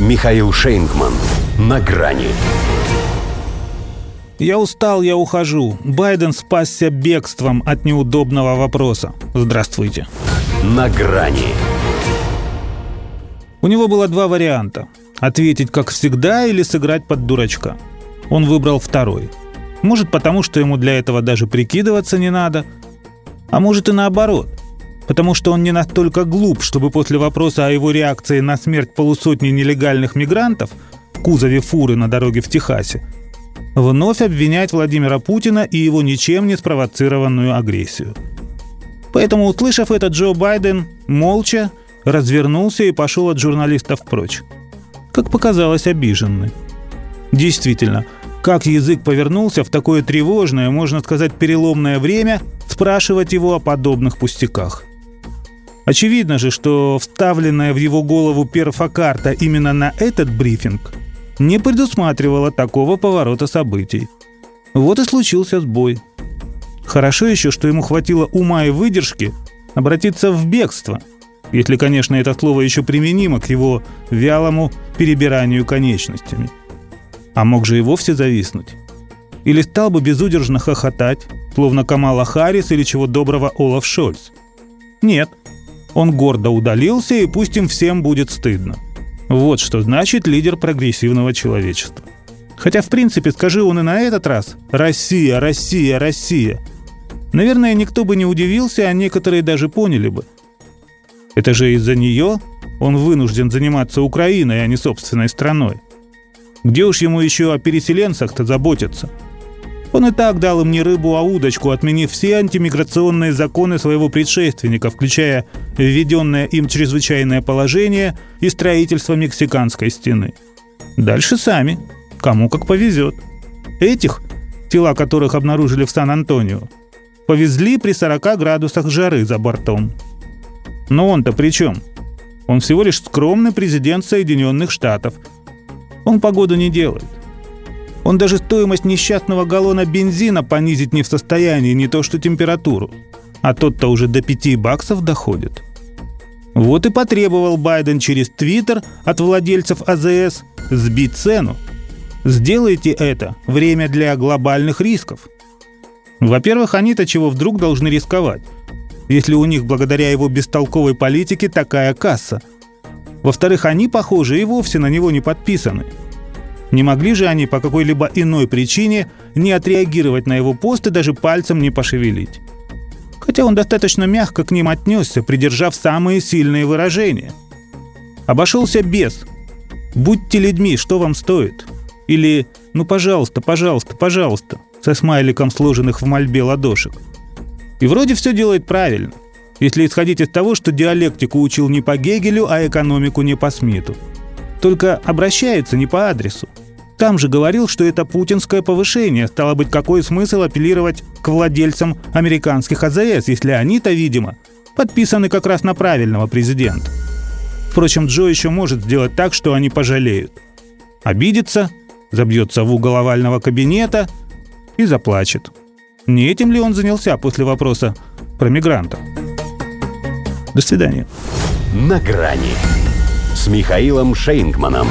Михаил Шейнгман. На грани. Я устал, я ухожу. Байден спасся бегством от неудобного вопроса. Здравствуйте. На грани. У него было два варианта. Ответить как всегда или сыграть под дурачка. Он выбрал второй. Может потому, что ему для этого даже прикидываться не надо. А может и наоборот. Потому что он не настолько глуп, чтобы после вопроса о его реакции на смерть полусотни нелегальных мигрантов в кузове фуры на дороге в Техасе вновь обвинять Владимира Путина и его ничем не спровоцированную агрессию. Поэтому, услышав это, Джо Байден молча развернулся и пошел от журналистов прочь. Как показалось, обиженный. Действительно, как язык повернулся в такое тревожное, можно сказать, переломное время спрашивать его о подобных пустяках. Очевидно же, что вставленная в его голову перфокарта именно на этот брифинг не предусматривала такого поворота событий. Вот и случился сбой. Хорошо еще, что ему хватило ума и выдержки обратиться в бегство, если, конечно, это слово еще применимо к его вялому перебиранию конечностями. А мог же и вовсе зависнуть. Или стал бы безудержно хохотать, словно Камала Харрис или чего доброго Олаф Шольц. Нет, он гордо удалился, и пусть им всем будет стыдно. Вот что значит лидер прогрессивного человечества. Хотя, в принципе, скажи он и на этот раз «Россия, Россия, Россия», наверное, никто бы не удивился, а некоторые даже поняли бы. Это же из-за нее он вынужден заниматься Украиной, а не собственной страной. Где уж ему еще о переселенцах-то заботиться – он и так дал им не рыбу, а удочку, отменив все антимиграционные законы своего предшественника, включая введенное им чрезвычайное положение и строительство мексиканской стены. Дальше сами. Кому как повезет. Этих, тела которых обнаружили в Сан-Антонио, повезли при 40 градусах жары за бортом. Но он-то при чем? Он всего лишь скромный президент Соединенных Штатов. Он погоду не делает. Он даже стоимость несчастного галлона бензина понизить не в состоянии, не то что температуру. А тот-то уже до 5 баксов доходит. Вот и потребовал Байден через Твиттер от владельцев АЗС сбить цену. Сделайте это. Время для глобальных рисков. Во-первых, они-то чего вдруг должны рисковать, если у них благодаря его бестолковой политике такая касса. Во-вторых, они, похоже, и вовсе на него не подписаны – не могли же они по какой-либо иной причине не отреагировать на его пост и даже пальцем не пошевелить. Хотя он достаточно мягко к ним отнесся, придержав самые сильные выражения. Обошелся без «Будьте людьми, что вам стоит?» Или «Ну, пожалуйста, пожалуйста, пожалуйста» со смайликом сложенных в мольбе ладошек. И вроде все делает правильно, если исходить из того, что диалектику учил не по Гегелю, а экономику не по Смиту. Только обращается не по адресу. Там же говорил, что это путинское повышение. Стало быть, какой смысл апеллировать к владельцам американских АЗС, если они-то, видимо, подписаны как раз на правильного президента. Впрочем, Джо еще может сделать так, что они пожалеют. Обидится, забьется в угол овального кабинета и заплачет. Не этим ли он занялся после вопроса про мигрантов? До свидания. На грани с Михаилом Шейнгманом.